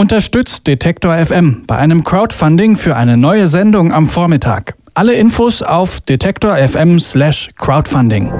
Unterstützt Detektor FM bei einem Crowdfunding für eine neue Sendung am Vormittag. Alle Infos auf detektor FM/crowdfunding.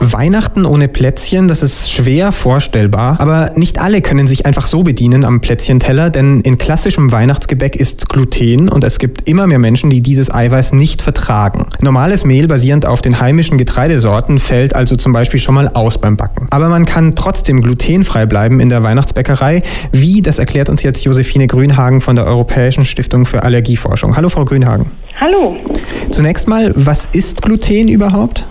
Weihnachten ohne Plätzchen, das ist schwer vorstellbar, aber nicht alle können sich einfach so bedienen am Plätzchenteller, denn in klassischem Weihnachtsgebäck ist Gluten und es gibt immer mehr Menschen, die dieses Eiweiß nicht vertragen. Normales Mehl basierend auf den heimischen Getreidesorten fällt also zum Beispiel schon mal aus beim Backen. Aber man kann trotzdem glutenfrei bleiben in der Weihnachtsbäckerei. Wie, das erklärt uns jetzt Josephine Grünhagen von der Europäischen Stiftung für Allergieforschung. Hallo Frau Grünhagen. Hallo. Zunächst mal, was ist Gluten überhaupt?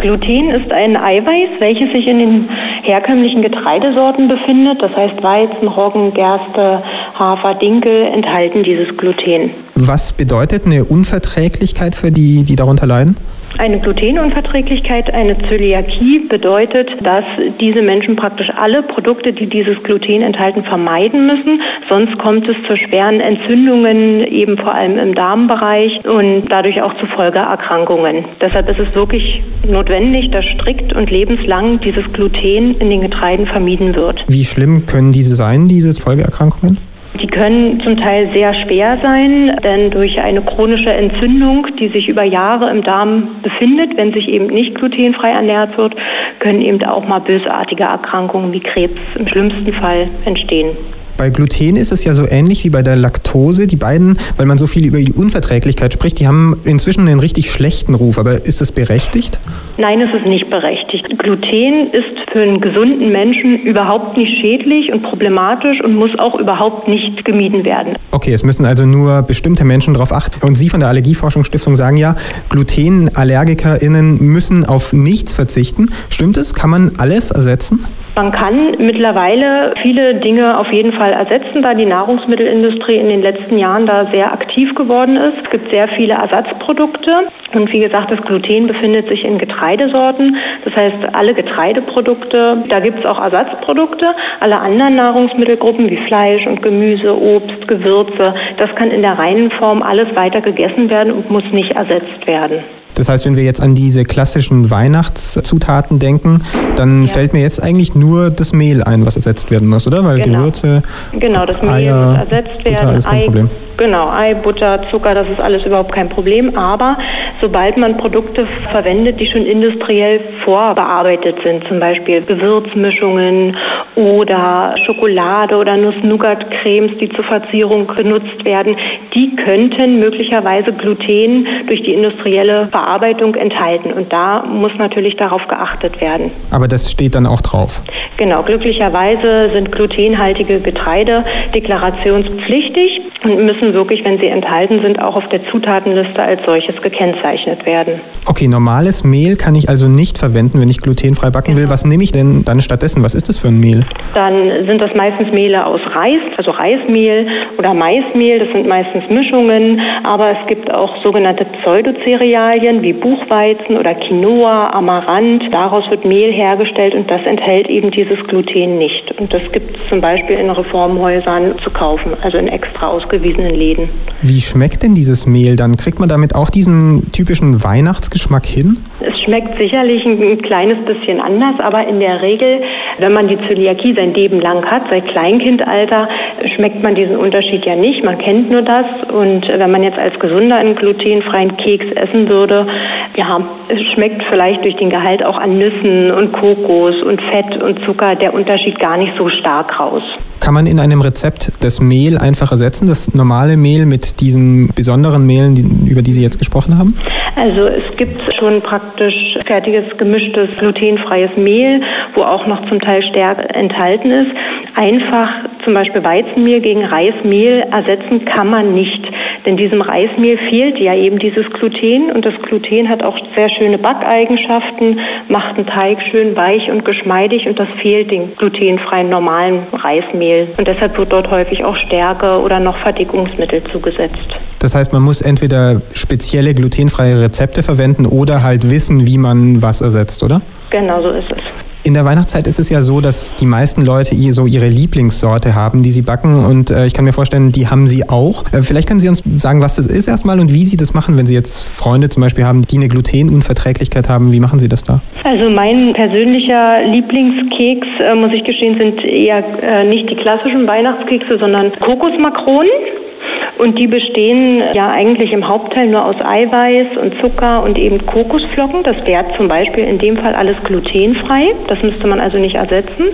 Gluten ist ein Eiweiß, welches sich in den herkömmlichen Getreidesorten befindet. Das heißt Weizen, Roggen, Gerste, Hafer, Dinkel enthalten dieses Gluten. Was bedeutet eine Unverträglichkeit für die, die darunter leiden? Eine Glutenunverträglichkeit, eine Zöliakie bedeutet, dass diese Menschen praktisch alle Produkte, die dieses Gluten enthalten, vermeiden müssen. Sonst kommt es zu schweren Entzündungen, eben vor allem im Darmbereich und dadurch auch zu Folgeerkrankungen. Deshalb ist es wirklich notwendig, dass strikt und lebenslang dieses Gluten in den Getreiden vermieden wird. Wie schlimm können diese sein, diese Folgeerkrankungen? Die können zum Teil sehr schwer sein, denn durch eine chronische Entzündung, die sich über Jahre im Darm befindet, wenn sich eben nicht glutenfrei ernährt wird, können eben auch mal bösartige Erkrankungen wie Krebs im schlimmsten Fall entstehen. Bei Gluten ist es ja so ähnlich wie bei der Laktose. Die beiden, weil man so viel über die Unverträglichkeit spricht, die haben inzwischen einen richtig schlechten Ruf. Aber ist das berechtigt? Nein, es ist nicht berechtigt. Gluten ist für einen gesunden Menschen überhaupt nicht schädlich und problematisch und muss auch überhaupt nicht gemieden werden. Okay, es müssen also nur bestimmte Menschen darauf achten. Und Sie von der Allergieforschungsstiftung sagen ja, GlutenallergikerInnen müssen auf nichts verzichten. Stimmt es? Kann man alles ersetzen? Man kann mittlerweile viele Dinge auf jeden Fall ersetzen, da die Nahrungsmittelindustrie in den letzten Jahren da sehr aktiv geworden ist. Es gibt sehr viele Ersatzprodukte und wie gesagt, das Gluten befindet sich in Getreidesorten. Das heißt, alle Getreideprodukte, da gibt es auch Ersatzprodukte. Alle anderen Nahrungsmittelgruppen wie Fleisch und Gemüse, Obst, Gewürze, das kann in der reinen Form alles weiter gegessen werden und muss nicht ersetzt werden. Das heißt, wenn wir jetzt an diese klassischen Weihnachtszutaten denken, dann ja. fällt mir jetzt eigentlich nur das Mehl ein, was ersetzt werden muss, oder? Weil genau. Gewürze, genau, das Mehl Eier, muss ersetzt werden. Butter, ist kein Ei, Problem. Genau, Ei, Butter, Zucker, das ist alles überhaupt kein Problem. Aber sobald man Produkte verwendet, die schon industriell vorbearbeitet sind, zum Beispiel Gewürzmischungen oder Schokolade oder Nuss-Nougat-Cremes, die zur Verzierung benutzt werden, die könnten möglicherweise Gluten durch die industrielle Verarbeitung enthalten. Und da muss natürlich darauf geachtet werden. Aber das steht dann auch drauf? Genau, glücklicherweise sind glutenhaltige Getreide deklarationspflichtig und müssen wirklich, wenn sie enthalten sind, auch auf der Zutatenliste als solches gekennzeichnet werden. Okay, normales Mehl kann ich also nicht verwenden, wenn ich glutenfrei backen will. Was nehme ich denn dann stattdessen? Was ist das für ein Mehl? Dann sind das meistens Mehle aus Reis, also Reismehl oder Maismehl. Das sind meistens Mischungen, aber es gibt auch sogenannte Pseudocerealien wie Buchweizen oder Quinoa, Amaranth. Daraus wird Mehl hergestellt und das enthält eben dieses Gluten nicht. Und das gibt es zum Beispiel in Reformhäusern zu kaufen, also in extra ausgewiesenen Läden. Wie schmeckt denn dieses Mehl dann? Kriegt man damit auch diesen typischen Weihnachtsgeschmack hin? Es schmeckt sicherlich ein kleines bisschen anders, aber in der Regel, wenn man die Zöliakie sein Leben lang hat, seit Kleinkindalter, schmeckt man diesen Unterschied ja nicht. Man kennt nur das und wenn man jetzt als Gesunder einen glutenfreien Keks essen würde, ja, es schmeckt vielleicht durch den Gehalt auch an Nüssen und Kokos und Fett und Zucker der Unterschied gar nicht so stark raus. Kann man in einem Rezept das Mehl einfach ersetzen, das normale Mehl mit diesen besonderen Mehlen, über die Sie jetzt gesprochen haben? Also es gibt schon praktisch fertiges gemischtes glutenfreies Mehl, wo auch noch zum Teil Stärke enthalten ist. Einfach zum Beispiel Weizenmehl gegen Reismehl ersetzen kann man nicht. Denn diesem Reismehl fehlt ja eben dieses Gluten und das Gluten hat auch sehr schöne Backeigenschaften, macht einen Teig schön weich und geschmeidig und das fehlt dem glutenfreien normalen Reismehl. Und deshalb wird dort häufig auch Stärke oder noch Verdickungsmittel zugesetzt. Das heißt, man muss entweder spezielle glutenfreie Rezepte verwenden oder halt wissen, wie man was ersetzt, oder? Genau so ist es. In der Weihnachtszeit ist es ja so, dass die meisten Leute so ihre Lieblingssorte haben, die sie backen. Und äh, ich kann mir vorstellen, die haben sie auch. Äh, vielleicht können Sie uns sagen, was das ist erstmal und wie Sie das machen, wenn Sie jetzt Freunde zum Beispiel haben, die eine Glutenunverträglichkeit haben. Wie machen Sie das da? Also mein persönlicher Lieblingskeks, äh, muss ich gestehen, sind eher nicht die klassischen Weihnachtskekse, sondern Kokosmakronen. Und die bestehen ja eigentlich im Hauptteil nur aus Eiweiß und Zucker und eben Kokosflocken. Das wäre zum Beispiel in dem Fall alles glutenfrei. Das müsste man also nicht ersetzen.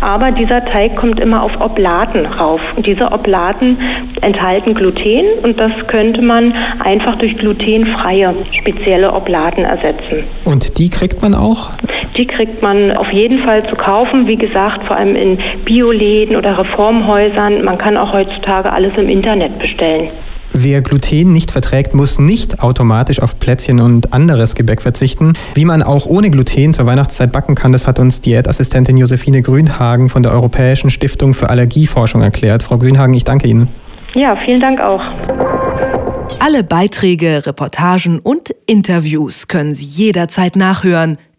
Aber dieser Teig kommt immer auf Oblaten rauf. Und diese Oblaten enthalten Gluten und das könnte man einfach durch glutenfreie spezielle Oblaten ersetzen. Und die kriegt man auch? Die kriegt man auf jeden Fall zu kaufen. Wie gesagt, vor allem in Bioläden oder Reformhäusern. Man kann auch heutzutage alles im Internet bestellen. Wer Gluten nicht verträgt, muss nicht automatisch auf Plätzchen und anderes Gebäck verzichten. Wie man auch ohne Gluten zur Weihnachtszeit backen kann, das hat uns Diätassistentin Josephine Grünhagen von der Europäischen Stiftung für Allergieforschung erklärt. Frau Grünhagen, ich danke Ihnen. Ja, vielen Dank auch. Alle Beiträge, Reportagen und Interviews können Sie jederzeit nachhören